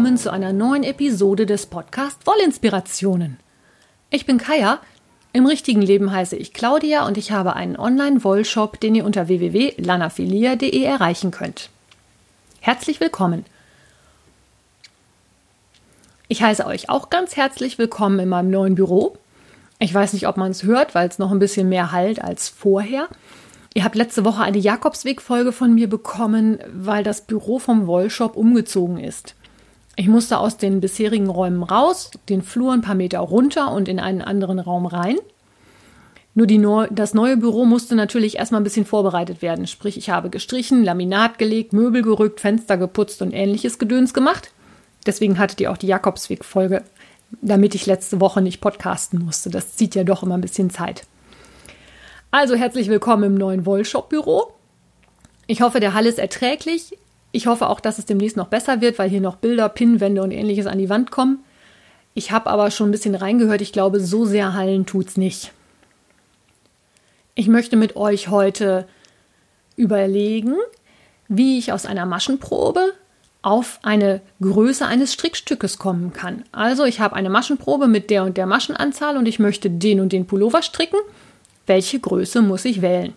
Willkommen zu einer neuen Episode des Podcast Wollinspirationen. Ich bin Kaya. Im richtigen Leben heiße ich Claudia und ich habe einen Online-Wollshop, den ihr unter www.lanafilia.de erreichen könnt. Herzlich willkommen. Ich heiße euch auch ganz herzlich willkommen in meinem neuen Büro. Ich weiß nicht, ob man es hört, weil es noch ein bisschen mehr halt als vorher. Ihr habt letzte Woche eine Jakobsweg-Folge von mir bekommen, weil das Büro vom Wollshop umgezogen ist. Ich musste aus den bisherigen Räumen raus, den Flur ein paar Meter runter und in einen anderen Raum rein. Nur Neu das neue Büro musste natürlich erstmal ein bisschen vorbereitet werden. Sprich, ich habe gestrichen, Laminat gelegt, Möbel gerückt, Fenster geputzt und ähnliches Gedöns gemacht. Deswegen hattet ihr auch die Jakobsweg-Folge, damit ich letzte Woche nicht podcasten musste. Das zieht ja doch immer ein bisschen Zeit. Also herzlich willkommen im neuen Wollshop-Büro. Ich hoffe, der Hall ist erträglich. Ich hoffe auch, dass es demnächst noch besser wird, weil hier noch Bilder, Pinnwände und ähnliches an die Wand kommen. Ich habe aber schon ein bisschen reingehört. Ich glaube, so sehr hallen tut's nicht. Ich möchte mit euch heute überlegen, wie ich aus einer Maschenprobe auf eine Größe eines Strickstückes kommen kann. Also ich habe eine Maschenprobe mit der und der Maschenanzahl und ich möchte den und den Pullover stricken welche Größe muss ich wählen.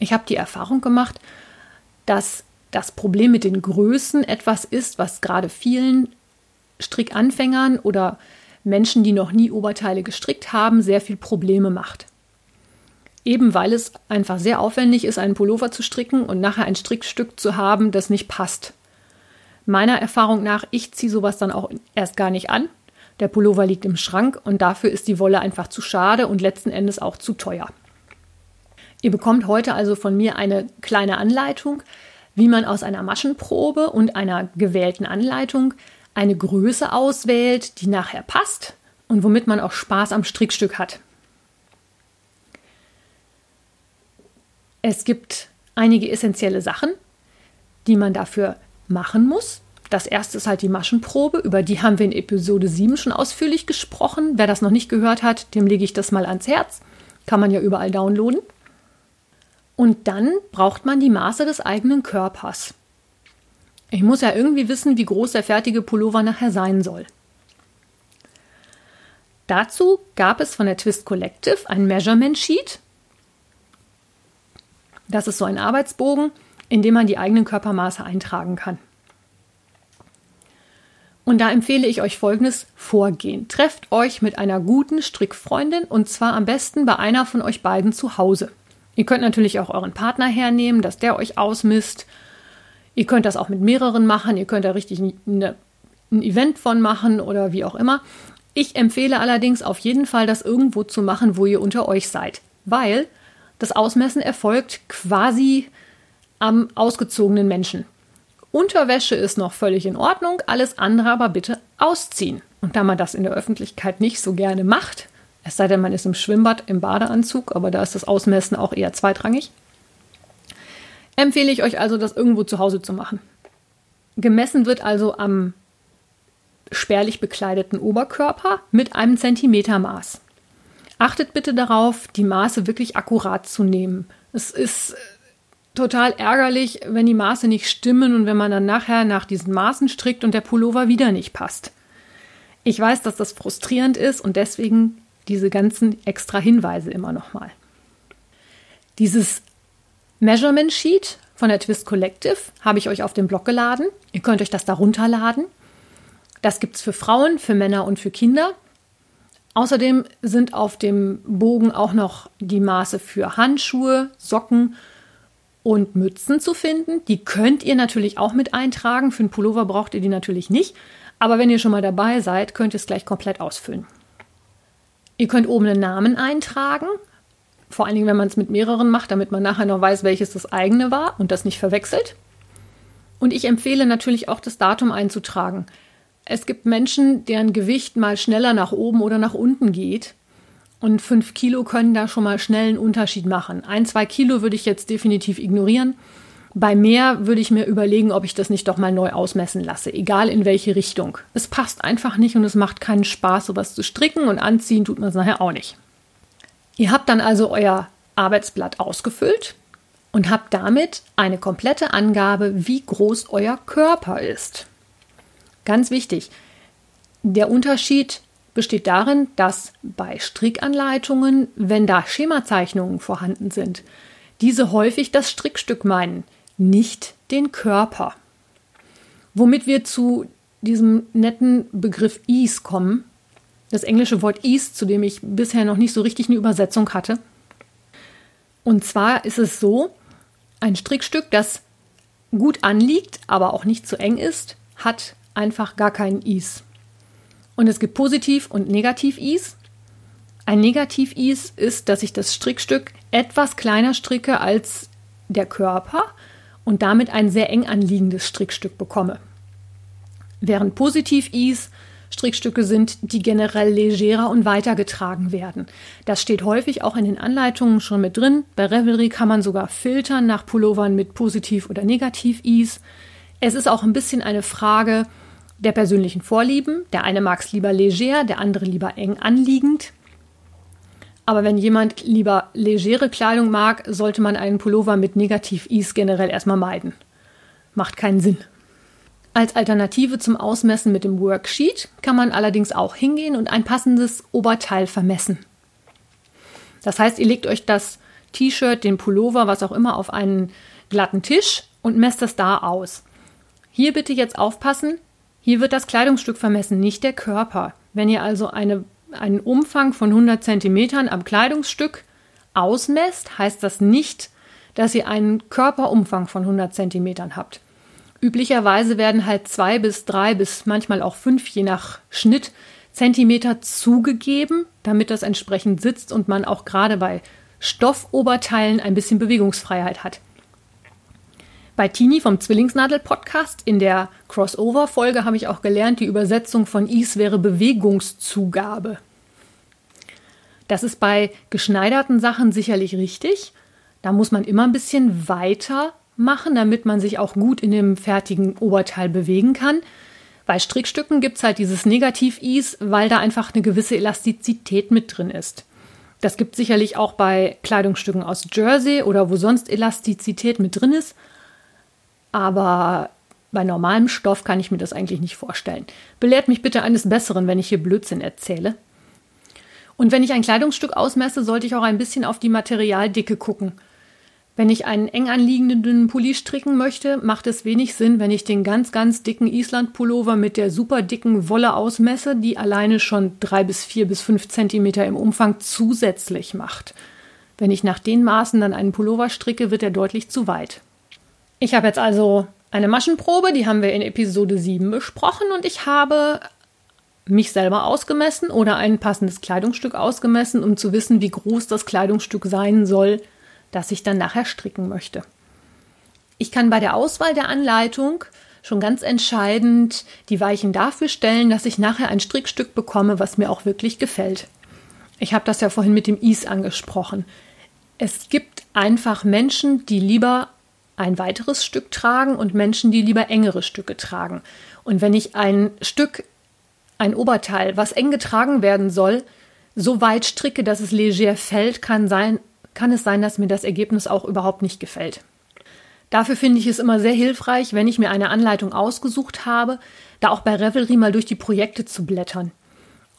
Ich habe die Erfahrung gemacht, dass das Problem mit den Größen etwas ist, was gerade vielen Strickanfängern oder Menschen, die noch nie Oberteile gestrickt haben, sehr viel Probleme macht. Eben weil es einfach sehr aufwendig ist, einen Pullover zu stricken und nachher ein Strickstück zu haben, das nicht passt. Meiner Erfahrung nach, ich ziehe sowas dann auch erst gar nicht an, der Pullover liegt im Schrank und dafür ist die Wolle einfach zu schade und letzten Endes auch zu teuer. Ihr bekommt heute also von mir eine kleine Anleitung, wie man aus einer Maschenprobe und einer gewählten Anleitung eine Größe auswählt, die nachher passt und womit man auch Spaß am Strickstück hat. Es gibt einige essentielle Sachen, die man dafür machen muss. Das erste ist halt die Maschenprobe, über die haben wir in Episode 7 schon ausführlich gesprochen. Wer das noch nicht gehört hat, dem lege ich das mal ans Herz. Kann man ja überall downloaden. Und dann braucht man die Maße des eigenen Körpers. Ich muss ja irgendwie wissen, wie groß der fertige Pullover nachher sein soll. Dazu gab es von der Twist Collective ein Measurement Sheet. Das ist so ein Arbeitsbogen, in dem man die eigenen Körpermaße eintragen kann. Und da empfehle ich euch folgendes Vorgehen. Trefft euch mit einer guten Strickfreundin und zwar am besten bei einer von euch beiden zu Hause. Ihr könnt natürlich auch euren Partner hernehmen, dass der euch ausmisst. Ihr könnt das auch mit mehreren machen. Ihr könnt da richtig eine, ein Event von machen oder wie auch immer. Ich empfehle allerdings auf jeden Fall, das irgendwo zu machen, wo ihr unter euch seid, weil das Ausmessen erfolgt quasi am ausgezogenen Menschen. Unterwäsche ist noch völlig in Ordnung, alles andere aber bitte ausziehen. Und da man das in der Öffentlichkeit nicht so gerne macht, es sei denn, man ist im Schwimmbad im Badeanzug, aber da ist das Ausmessen auch eher zweitrangig, empfehle ich euch also, das irgendwo zu Hause zu machen. Gemessen wird also am spärlich bekleideten Oberkörper mit einem Zentimetermaß. Achtet bitte darauf, die Maße wirklich akkurat zu nehmen. Es ist total ärgerlich, wenn die Maße nicht stimmen und wenn man dann nachher nach diesen Maßen strickt und der Pullover wieder nicht passt. Ich weiß, dass das frustrierend ist und deswegen diese ganzen extra Hinweise immer nochmal. Dieses Measurement Sheet von der Twist Collective habe ich euch auf den Blog geladen. Ihr könnt euch das da runterladen. Das gibt es für Frauen, für Männer und für Kinder. Außerdem sind auf dem Bogen auch noch die Maße für Handschuhe, Socken und Mützen zu finden. Die könnt ihr natürlich auch mit eintragen. Für einen Pullover braucht ihr die natürlich nicht. Aber wenn ihr schon mal dabei seid, könnt ihr es gleich komplett ausfüllen. Ihr könnt oben einen Namen eintragen. Vor allen Dingen, wenn man es mit mehreren macht, damit man nachher noch weiß, welches das eigene war und das nicht verwechselt. Und ich empfehle natürlich auch das Datum einzutragen. Es gibt Menschen, deren Gewicht mal schneller nach oben oder nach unten geht. Und fünf Kilo können da schon mal schnell einen Unterschied machen. Ein, zwei Kilo würde ich jetzt definitiv ignorieren. Bei mehr würde ich mir überlegen, ob ich das nicht doch mal neu ausmessen lasse, egal in welche Richtung. Es passt einfach nicht und es macht keinen Spaß, sowas zu stricken und anziehen tut man es nachher auch nicht. Ihr habt dann also euer Arbeitsblatt ausgefüllt und habt damit eine komplette Angabe, wie groß euer Körper ist. Ganz wichtig, der Unterschied besteht darin, dass bei Strickanleitungen, wenn da Schemazeichnungen vorhanden sind, diese häufig das Strickstück meinen, nicht den Körper. Womit wir zu diesem netten Begriff Ease kommen, das englische Wort Ease, zu dem ich bisher noch nicht so richtig eine Übersetzung hatte. Und zwar ist es so, ein Strickstück, das gut anliegt, aber auch nicht zu eng ist, hat einfach gar keinen Is. Und es gibt Positiv- und Negativ-Is. Ein Negativ-Is ist, dass ich das Strickstück etwas kleiner stricke als der Körper und damit ein sehr eng anliegendes Strickstück bekomme. Während Positiv-Is Strickstücke sind, die generell legerer und weitergetragen werden. Das steht häufig auch in den Anleitungen schon mit drin. Bei Revelry kann man sogar filtern nach Pullovern mit Positiv- oder Negativ-Ease. Es ist auch ein bisschen eine Frage der persönlichen Vorlieben. Der eine mag es lieber leger, der andere lieber eng anliegend. Aber wenn jemand lieber legere Kleidung mag, sollte man einen Pullover mit Negativ-Ease generell erstmal meiden. Macht keinen Sinn. Als Alternative zum Ausmessen mit dem Worksheet kann man allerdings auch hingehen und ein passendes Oberteil vermessen. Das heißt, ihr legt euch das T-Shirt, den Pullover, was auch immer, auf einen glatten Tisch und messt das da aus. Hier bitte jetzt aufpassen, hier wird das Kleidungsstück vermessen, nicht der Körper. Wenn ihr also eine, einen Umfang von 100 cm am Kleidungsstück ausmesst, heißt das nicht, dass ihr einen Körperumfang von 100 cm habt. Üblicherweise werden halt zwei bis drei bis manchmal auch fünf, je nach Schnitt, Zentimeter zugegeben, damit das entsprechend sitzt und man auch gerade bei Stoffoberteilen ein bisschen Bewegungsfreiheit hat. Bei Tini vom Zwillingsnadel-Podcast in der Crossover-Folge habe ich auch gelernt, die Übersetzung von Is wäre Bewegungszugabe. Das ist bei geschneiderten Sachen sicherlich richtig. Da muss man immer ein bisschen weiter machen, damit man sich auch gut in dem fertigen Oberteil bewegen kann. Bei Strickstücken gibt es halt dieses Negativ-Ease, weil da einfach eine gewisse Elastizität mit drin ist. Das gibt sicherlich auch bei Kleidungsstücken aus Jersey oder wo sonst Elastizität mit drin ist. Aber bei normalem Stoff kann ich mir das eigentlich nicht vorstellen. Belehrt mich bitte eines Besseren, wenn ich hier Blödsinn erzähle. Und wenn ich ein Kleidungsstück ausmesse, sollte ich auch ein bisschen auf die Materialdicke gucken. Wenn ich einen eng anliegenden dünnen Pulli stricken möchte, macht es wenig Sinn, wenn ich den ganz, ganz dicken Island-Pullover mit der super dicken Wolle ausmesse, die alleine schon drei bis vier bis fünf Zentimeter im Umfang zusätzlich macht. Wenn ich nach den Maßen dann einen Pullover stricke, wird er deutlich zu weit. Ich habe jetzt also eine Maschenprobe, die haben wir in Episode 7 besprochen und ich habe mich selber ausgemessen oder ein passendes Kleidungsstück ausgemessen, um zu wissen, wie groß das Kleidungsstück sein soll, das ich dann nachher stricken möchte. Ich kann bei der Auswahl der Anleitung schon ganz entscheidend die Weichen dafür stellen, dass ich nachher ein Strickstück bekomme, was mir auch wirklich gefällt. Ich habe das ja vorhin mit dem Is angesprochen. Es gibt einfach Menschen, die lieber ein weiteres Stück tragen und Menschen, die lieber engere Stücke tragen. Und wenn ich ein Stück, ein Oberteil, was eng getragen werden soll, so weit stricke, dass es leger fällt, kann sein, kann es sein, dass mir das Ergebnis auch überhaupt nicht gefällt. Dafür finde ich es immer sehr hilfreich, wenn ich mir eine Anleitung ausgesucht habe, da auch bei Revelry mal durch die Projekte zu blättern.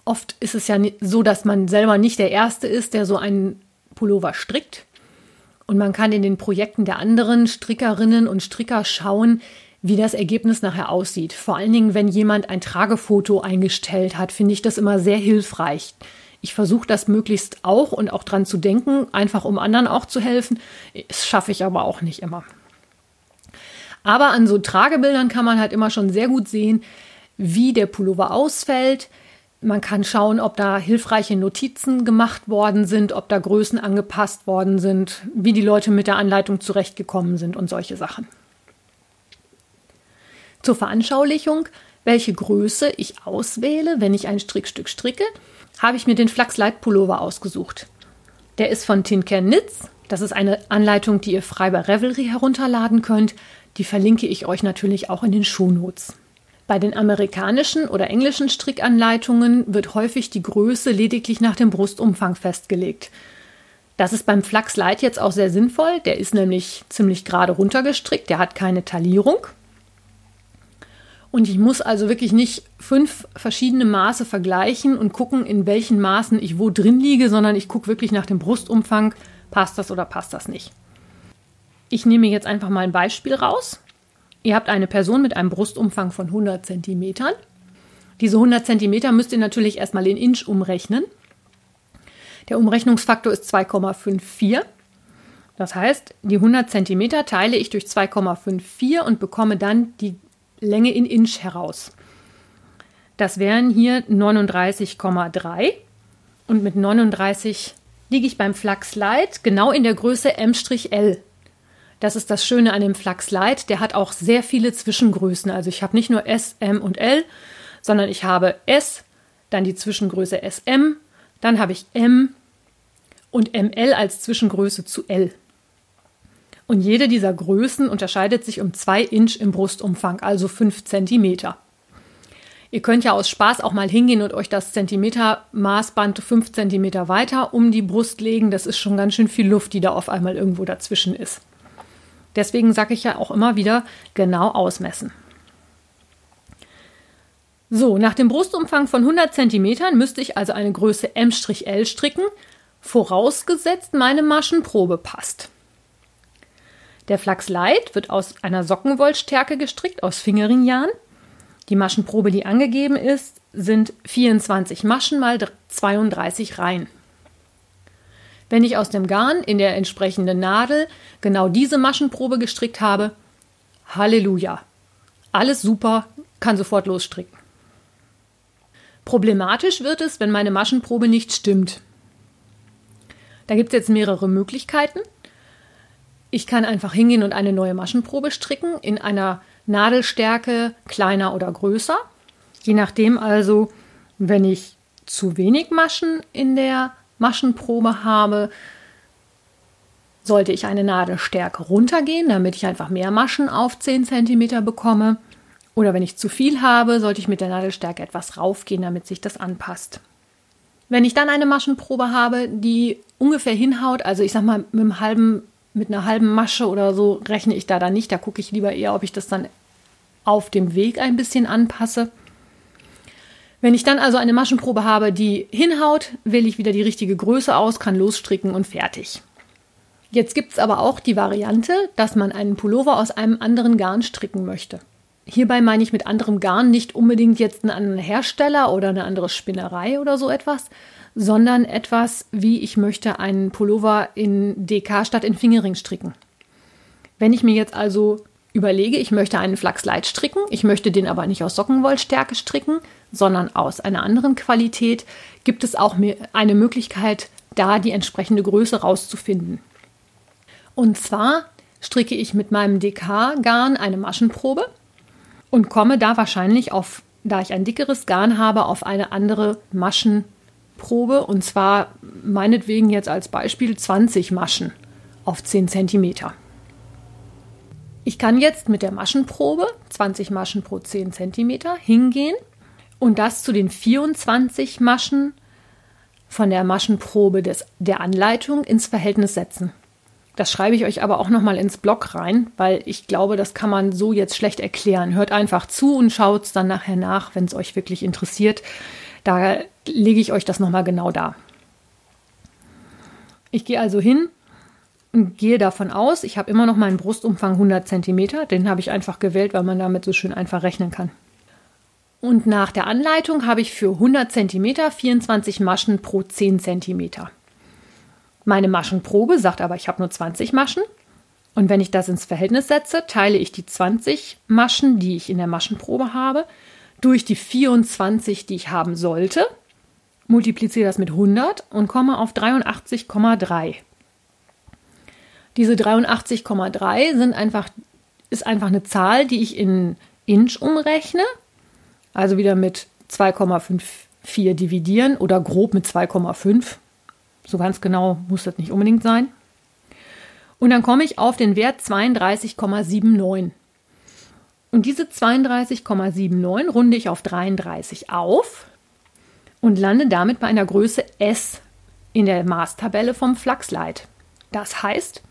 Oft ist es ja so, dass man selber nicht der Erste ist, der so einen Pullover strickt. Und man kann in den Projekten der anderen Strickerinnen und Stricker schauen, wie das Ergebnis nachher aussieht. Vor allen Dingen, wenn jemand ein Tragefoto eingestellt hat, finde ich das immer sehr hilfreich. Ich versuche das möglichst auch und auch dran zu denken, einfach um anderen auch zu helfen. Das schaffe ich aber auch nicht immer. Aber an so Tragebildern kann man halt immer schon sehr gut sehen, wie der Pullover ausfällt. Man kann schauen, ob da hilfreiche Notizen gemacht worden sind, ob da Größen angepasst worden sind, wie die Leute mit der Anleitung zurechtgekommen sind und solche Sachen. Zur Veranschaulichung, welche Größe ich auswähle, wenn ich ein Strickstück stricke, habe ich mir den Flachs Light Pullover ausgesucht. Der ist von Tinker Knits. Das ist eine Anleitung, die ihr frei bei Revelry herunterladen könnt. Die verlinke ich euch natürlich auch in den Shownotes. Bei den amerikanischen oder englischen Strickanleitungen wird häufig die Größe lediglich nach dem Brustumfang festgelegt. Das ist beim Flachs Light jetzt auch sehr sinnvoll. Der ist nämlich ziemlich gerade runtergestrickt, der hat keine Taillierung. Und ich muss also wirklich nicht fünf verschiedene Maße vergleichen und gucken, in welchen Maßen ich wo drin liege, sondern ich gucke wirklich nach dem Brustumfang, passt das oder passt das nicht. Ich nehme jetzt einfach mal ein Beispiel raus. Ihr habt eine Person mit einem Brustumfang von 100 cm. Diese 100 cm müsst ihr natürlich erstmal in Inch umrechnen. Der Umrechnungsfaktor ist 2,54. Das heißt, die 100 cm teile ich durch 2,54 und bekomme dann die Länge in Inch heraus. Das wären hier 39,3 und mit 39 liege ich beim Flux Light genau in der Größe M-L. Das ist das Schöne an dem Flux Light, der hat auch sehr viele Zwischengrößen. Also ich habe nicht nur S, M und L, sondern ich habe S, dann die Zwischengröße SM, dann habe ich M und ML als Zwischengröße zu L. Und jede dieser Größen unterscheidet sich um 2 Inch im Brustumfang, also 5 Zentimeter. Ihr könnt ja aus Spaß auch mal hingehen und euch das Zentimeter-Maßband 5 Zentimeter weiter um die Brust legen. Das ist schon ganz schön viel Luft, die da auf einmal irgendwo dazwischen ist. Deswegen sage ich ja auch immer wieder genau ausmessen. So, nach dem Brustumfang von 100 cm müsste ich also eine Größe M-L stricken, vorausgesetzt meine Maschenprobe passt. Der Flachs Light wird aus einer Sockenwollstärke gestrickt, aus Fingeringjarn. Die Maschenprobe, die angegeben ist, sind 24 Maschen mal 32 Reihen. Wenn ich aus dem Garn in der entsprechenden Nadel genau diese Maschenprobe gestrickt habe, Halleluja! Alles super, kann sofort losstricken. Problematisch wird es, wenn meine Maschenprobe nicht stimmt. Da gibt es jetzt mehrere Möglichkeiten. Ich kann einfach hingehen und eine neue Maschenprobe stricken in einer Nadelstärke kleiner oder größer. Je nachdem also, wenn ich zu wenig Maschen in der Maschenprobe habe, sollte ich eine Nadelstärke runtergehen, damit ich einfach mehr Maschen auf 10 cm bekomme. Oder wenn ich zu viel habe, sollte ich mit der Nadelstärke etwas raufgehen, damit sich das anpasst. Wenn ich dann eine Maschenprobe habe, die ungefähr hinhaut, also ich sag mal mit einem halben, mit einer halben Masche oder so rechne ich da dann nicht. Da gucke ich lieber eher, ob ich das dann auf dem Weg ein bisschen anpasse. Wenn ich dann also eine Maschenprobe habe, die hinhaut, wähle ich wieder die richtige Größe aus, kann losstricken und fertig. Jetzt gibt es aber auch die Variante, dass man einen Pullover aus einem anderen Garn stricken möchte. Hierbei meine ich mit anderem Garn nicht unbedingt jetzt einen anderen Hersteller oder eine andere Spinnerei oder so etwas, sondern etwas wie ich möchte einen Pullover in DK statt in Fingering stricken. Wenn ich mir jetzt also überlege, ich möchte einen Flachs Light stricken, ich möchte den aber nicht aus Sockenwollstärke stricken, sondern aus einer anderen Qualität, gibt es auch eine Möglichkeit, da die entsprechende Größe rauszufinden. Und zwar stricke ich mit meinem DK-Garn eine Maschenprobe und komme da wahrscheinlich auf, da ich ein dickeres Garn habe, auf eine andere Maschenprobe und zwar meinetwegen jetzt als Beispiel 20 Maschen auf 10 cm. Ich kann jetzt mit der Maschenprobe 20 Maschen pro 10 cm hingehen und das zu den 24 Maschen von der Maschenprobe des, der Anleitung ins Verhältnis setzen. Das schreibe ich euch aber auch nochmal ins Blog rein, weil ich glaube, das kann man so jetzt schlecht erklären. Hört einfach zu und schaut es dann nachher nach, wenn es euch wirklich interessiert. Da lege ich euch das nochmal genau da. Ich gehe also hin gehe davon aus, ich habe immer noch meinen Brustumfang 100 cm. Den habe ich einfach gewählt, weil man damit so schön einfach rechnen kann. Und nach der Anleitung habe ich für 100 cm 24 Maschen pro 10 cm. Meine Maschenprobe sagt aber, ich habe nur 20 Maschen. Und wenn ich das ins Verhältnis setze, teile ich die 20 Maschen, die ich in der Maschenprobe habe, durch die 24, die ich haben sollte, multipliziere das mit 100 und komme auf 83,3. Diese 83,3 sind einfach, ist einfach eine Zahl, die ich in Inch umrechne. Also wieder mit 2,54 dividieren oder grob mit 2,5. So ganz genau muss das nicht unbedingt sein. Und dann komme ich auf den Wert 32,79. Und diese 32,79 runde ich auf 33 auf und lande damit bei einer Größe S in der Maßtabelle vom Flachsleit. Das heißt,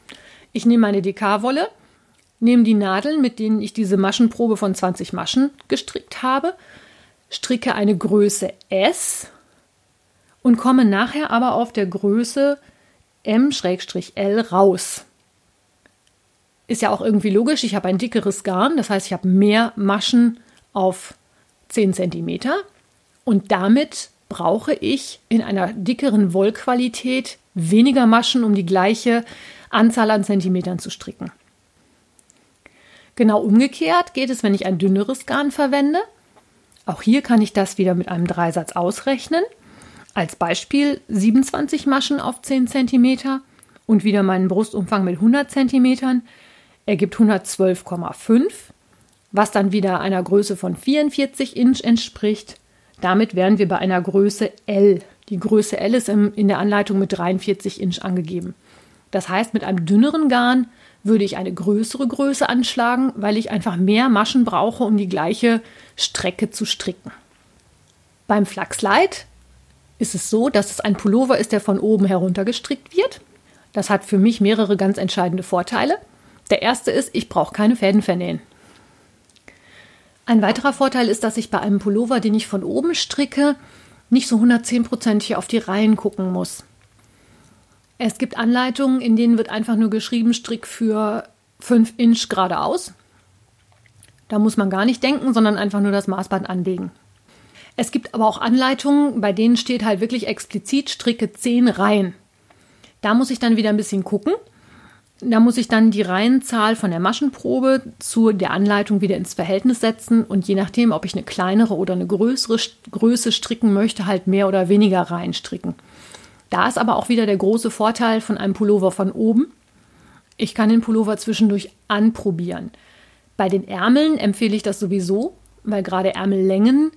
ich nehme meine DK-Wolle, nehme die Nadeln, mit denen ich diese Maschenprobe von 20 Maschen gestrickt habe, stricke eine Größe S und komme nachher aber auf der Größe M-L raus. Ist ja auch irgendwie logisch, ich habe ein dickeres Garn, das heißt, ich habe mehr Maschen auf 10 cm und damit brauche ich in einer dickeren Wollqualität weniger Maschen, um die gleiche Anzahl an Zentimetern zu stricken. Genau umgekehrt geht es, wenn ich ein dünneres Garn verwende. Auch hier kann ich das wieder mit einem Dreisatz ausrechnen. Als Beispiel 27 Maschen auf 10 cm und wieder meinen Brustumfang mit 100 cm ergibt 112,5, was dann wieder einer Größe von 44 Inch entspricht. Damit wären wir bei einer Größe L. Die Größe L ist in der Anleitung mit 43 Inch angegeben. Das heißt, mit einem dünneren Garn würde ich eine größere Größe anschlagen, weil ich einfach mehr Maschen brauche, um die gleiche Strecke zu stricken. Beim Flachsleit ist es so, dass es ein Pullover ist, der von oben herunter gestrickt wird. Das hat für mich mehrere ganz entscheidende Vorteile. Der erste ist, ich brauche keine Fäden vernähen. Ein weiterer Vorteil ist, dass ich bei einem Pullover, den ich von oben stricke, nicht so 110%ig auf die Reihen gucken muss. Es gibt Anleitungen, in denen wird einfach nur geschrieben, Strick für 5 Inch geradeaus. Da muss man gar nicht denken, sondern einfach nur das Maßband anlegen. Es gibt aber auch Anleitungen, bei denen steht halt wirklich explizit Stricke 10 Reihen. Da muss ich dann wieder ein bisschen gucken. Da muss ich dann die Reihenzahl von der Maschenprobe zu der Anleitung wieder ins Verhältnis setzen und je nachdem, ob ich eine kleinere oder eine größere Größe stricken möchte, halt mehr oder weniger Reihen stricken. Da ist aber auch wieder der große Vorteil von einem Pullover von oben. Ich kann den Pullover zwischendurch anprobieren. Bei den Ärmeln empfehle ich das sowieso, weil gerade Ärmellängen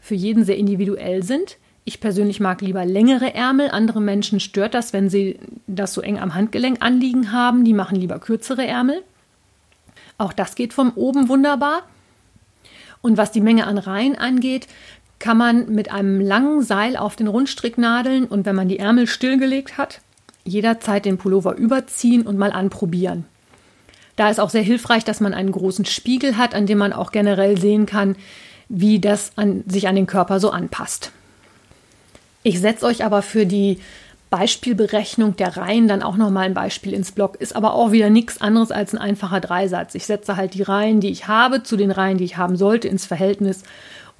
für jeden sehr individuell sind. Ich persönlich mag lieber längere Ärmel. Andere Menschen stört das, wenn sie das so eng am Handgelenk anliegen haben. Die machen lieber kürzere Ärmel. Auch das geht vom oben wunderbar. Und was die Menge an Reihen angeht, kann man mit einem langen Seil auf den Rundstricknadeln und wenn man die Ärmel stillgelegt hat, jederzeit den Pullover überziehen und mal anprobieren. Da ist auch sehr hilfreich, dass man einen großen Spiegel hat, an dem man auch generell sehen kann, wie das an, sich an den Körper so anpasst. Ich setze euch aber für die Beispielberechnung der Reihen dann auch nochmal ein Beispiel ins Blog. Ist aber auch wieder nichts anderes als ein einfacher Dreisatz. Ich setze halt die Reihen, die ich habe, zu den Reihen, die ich haben sollte, ins Verhältnis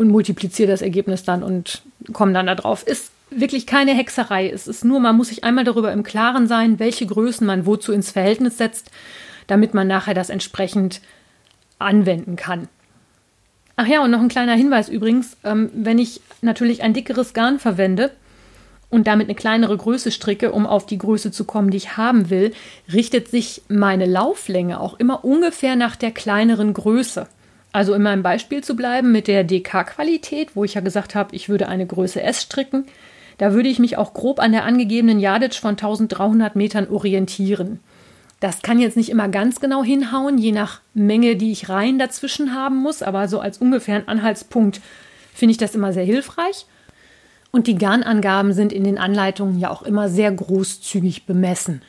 und multipliziere das Ergebnis dann und komme dann darauf. Ist wirklich keine Hexerei. Es ist nur, man muss sich einmal darüber im Klaren sein, welche Größen man wozu ins Verhältnis setzt, damit man nachher das entsprechend anwenden kann. Ach ja, und noch ein kleiner Hinweis übrigens, ähm, wenn ich natürlich ein dickeres Garn verwende und damit eine kleinere Größe stricke, um auf die Größe zu kommen, die ich haben will, richtet sich meine Lauflänge auch immer ungefähr nach der kleineren Größe. Also in meinem Beispiel zu bleiben mit der DK-Qualität, wo ich ja gesagt habe, ich würde eine Größe S stricken, da würde ich mich auch grob an der angegebenen Yardage von 1300 Metern orientieren. Das kann jetzt nicht immer ganz genau hinhauen, je nach Menge, die ich rein dazwischen haben muss, aber so als ungefähren Anhaltspunkt finde ich das immer sehr hilfreich. Und die Garnangaben sind in den Anleitungen ja auch immer sehr großzügig bemessen.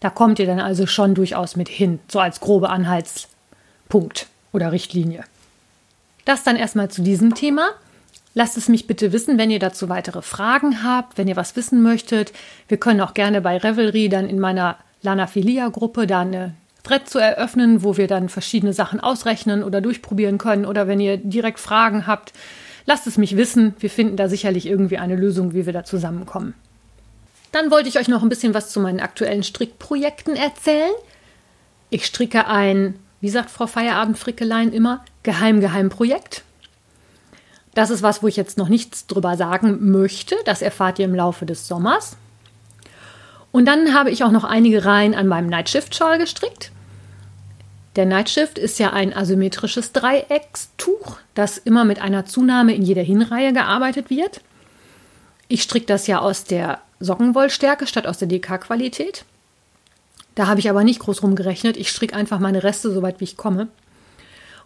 Da kommt ihr dann also schon durchaus mit hin, so als grobe Anhaltspunkt oder Richtlinie. Das dann erstmal zu diesem Thema. Lasst es mich bitte wissen, wenn ihr dazu weitere Fragen habt, wenn ihr was wissen möchtet. Wir können auch gerne bei Revelry dann in meiner Lanafilia-Gruppe da eine Thread zu eröffnen, wo wir dann verschiedene Sachen ausrechnen oder durchprobieren können. Oder wenn ihr direkt Fragen habt, lasst es mich wissen. Wir finden da sicherlich irgendwie eine Lösung, wie wir da zusammenkommen. Dann wollte ich euch noch ein bisschen was zu meinen aktuellen Strickprojekten erzählen. Ich stricke ein, wie sagt Frau Feierabend-Frickelein immer, Geheim-Geheim-Projekt. Das ist was, wo ich jetzt noch nichts drüber sagen möchte. Das erfahrt ihr im Laufe des Sommers. Und dann habe ich auch noch einige Reihen an meinem Nightshift-Schal gestrickt. Der Nightshift ist ja ein asymmetrisches Dreieckstuch, das immer mit einer Zunahme in jeder Hinreihe gearbeitet wird. Ich stricke das ja aus der Sockenwollstärke statt aus der DK-Qualität. Da habe ich aber nicht groß rumgerechnet. Ich stricke einfach meine Reste so weit wie ich komme.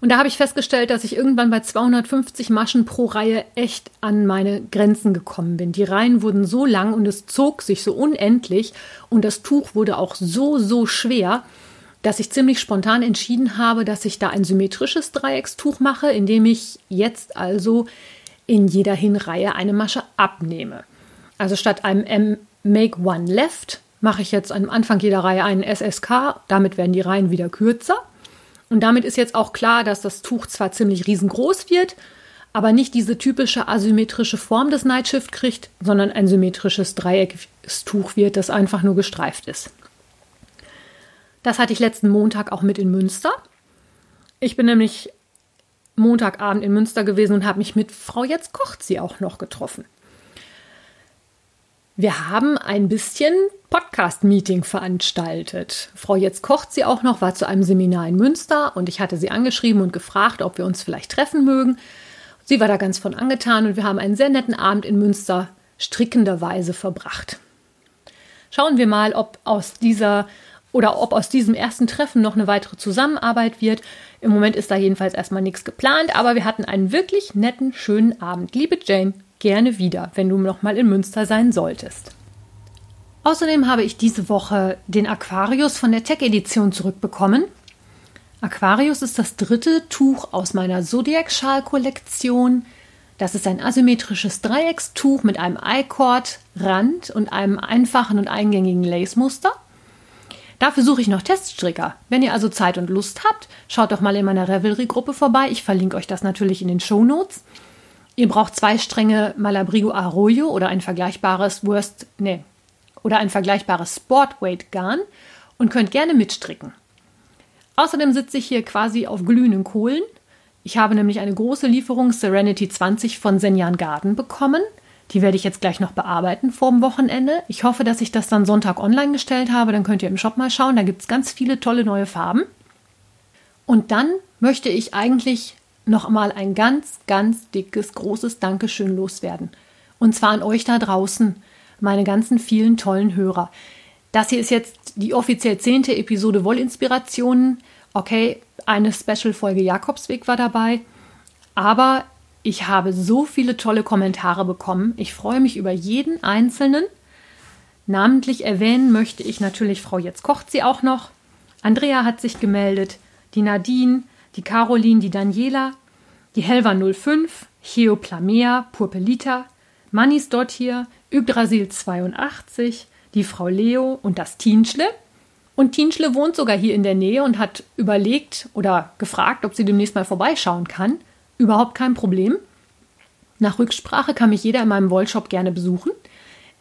Und da habe ich festgestellt, dass ich irgendwann bei 250 Maschen pro Reihe echt an meine Grenzen gekommen bin. Die Reihen wurden so lang und es zog sich so unendlich und das Tuch wurde auch so, so schwer, dass ich ziemlich spontan entschieden habe, dass ich da ein symmetrisches Dreieckstuch mache, indem ich jetzt also in jeder Hinreihe eine Masche abnehme. Also statt einem M Make One Left mache ich jetzt am Anfang jeder Reihe einen SSK, damit werden die Reihen wieder kürzer. Und damit ist jetzt auch klar, dass das Tuch zwar ziemlich riesengroß wird, aber nicht diese typische asymmetrische Form des Nightshift kriegt, sondern ein symmetrisches Dreieckstuch wird, das einfach nur gestreift ist. Das hatte ich letzten Montag auch mit in Münster. Ich bin nämlich Montagabend in Münster gewesen und habe mich mit Frau Jetzt kocht sie auch noch getroffen. Wir haben ein bisschen Podcast-Meeting veranstaltet. Frau Jetzt kocht sie auch noch, war zu einem Seminar in Münster und ich hatte sie angeschrieben und gefragt, ob wir uns vielleicht treffen mögen. Sie war da ganz von angetan und wir haben einen sehr netten Abend in Münster strickenderweise verbracht. Schauen wir mal, ob aus dieser oder ob aus diesem ersten Treffen noch eine weitere Zusammenarbeit wird. Im Moment ist da jedenfalls erstmal nichts geplant, aber wir hatten einen wirklich netten, schönen Abend. Liebe Jane, gerne wieder, wenn du noch mal in Münster sein solltest. Außerdem habe ich diese Woche den Aquarius von der Tech-Edition zurückbekommen. Aquarius ist das dritte Tuch aus meiner Zodiac-Schal-Kollektion. Das ist ein asymmetrisches Dreieckstuch mit einem I-Cord-Rand und einem einfachen und eingängigen Lace-Muster. Dafür suche ich noch Teststricker. Wenn ihr also Zeit und Lust habt, schaut doch mal in meiner Revelry-Gruppe vorbei. Ich verlinke euch das natürlich in den Show Notes. Ihr braucht zwei Stränge Malabrigo Arroyo oder ein vergleichbares Worst, nee, oder ein vergleichbares Sportweight Garn und könnt gerne mitstricken. Außerdem sitze ich hier quasi auf glühenden Kohlen. Ich habe nämlich eine große Lieferung Serenity 20 von Senjan Garden bekommen. Die werde ich jetzt gleich noch bearbeiten vor dem Wochenende. Ich hoffe, dass ich das dann Sonntag online gestellt habe. Dann könnt ihr im Shop mal schauen. Da gibt es ganz viele tolle neue Farben. Und dann möchte ich eigentlich noch mal ein ganz, ganz dickes, großes Dankeschön loswerden. Und zwar an euch da draußen, meine ganzen vielen tollen Hörer. Das hier ist jetzt die offiziell zehnte Episode Wollinspirationen. Okay, eine Special-Folge Jakobsweg war dabei. Aber ich habe so viele tolle Kommentare bekommen. Ich freue mich über jeden einzelnen. Namentlich erwähnen möchte ich natürlich Frau Jetzt kocht sie auch noch. Andrea hat sich gemeldet, die Nadine, die Caroline, die Daniela, die Helva 05, Cheoplamea, Purpelita, Mannis dort hier, Yggdrasil 82, die Frau Leo und das Tienschle. Und Tienschle wohnt sogar hier in der Nähe und hat überlegt oder gefragt, ob sie demnächst mal vorbeischauen kann. Überhaupt kein Problem. Nach Rücksprache kann mich jeder in meinem Wollshop gerne besuchen.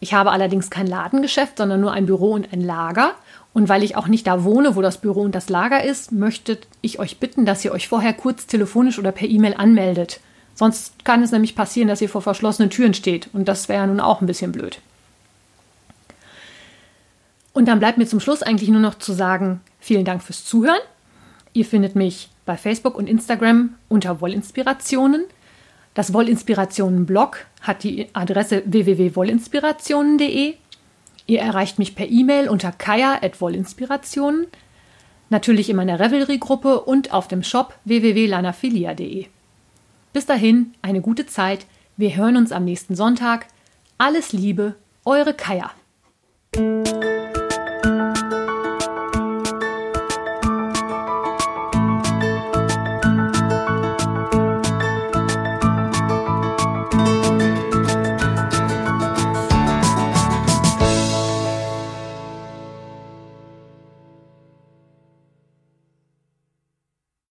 Ich habe allerdings kein Ladengeschäft, sondern nur ein Büro und ein Lager. Und weil ich auch nicht da wohne, wo das Büro und das Lager ist, möchte ich euch bitten, dass ihr euch vorher kurz telefonisch oder per E-Mail anmeldet. Sonst kann es nämlich passieren, dass ihr vor verschlossenen Türen steht. Und das wäre ja nun auch ein bisschen blöd. Und dann bleibt mir zum Schluss eigentlich nur noch zu sagen, vielen Dank fürs Zuhören. Ihr findet mich bei Facebook und Instagram unter Wollinspirationen. Das Wollinspirationen-Blog hat die Adresse www.wollinspirationen.de. Ihr erreicht mich per E-Mail unter kaya.wollinspirationen, natürlich in meiner Revelry-Gruppe und auf dem Shop www.lanafilia.de. Bis dahin, eine gute Zeit. Wir hören uns am nächsten Sonntag. Alles Liebe, eure Kaya.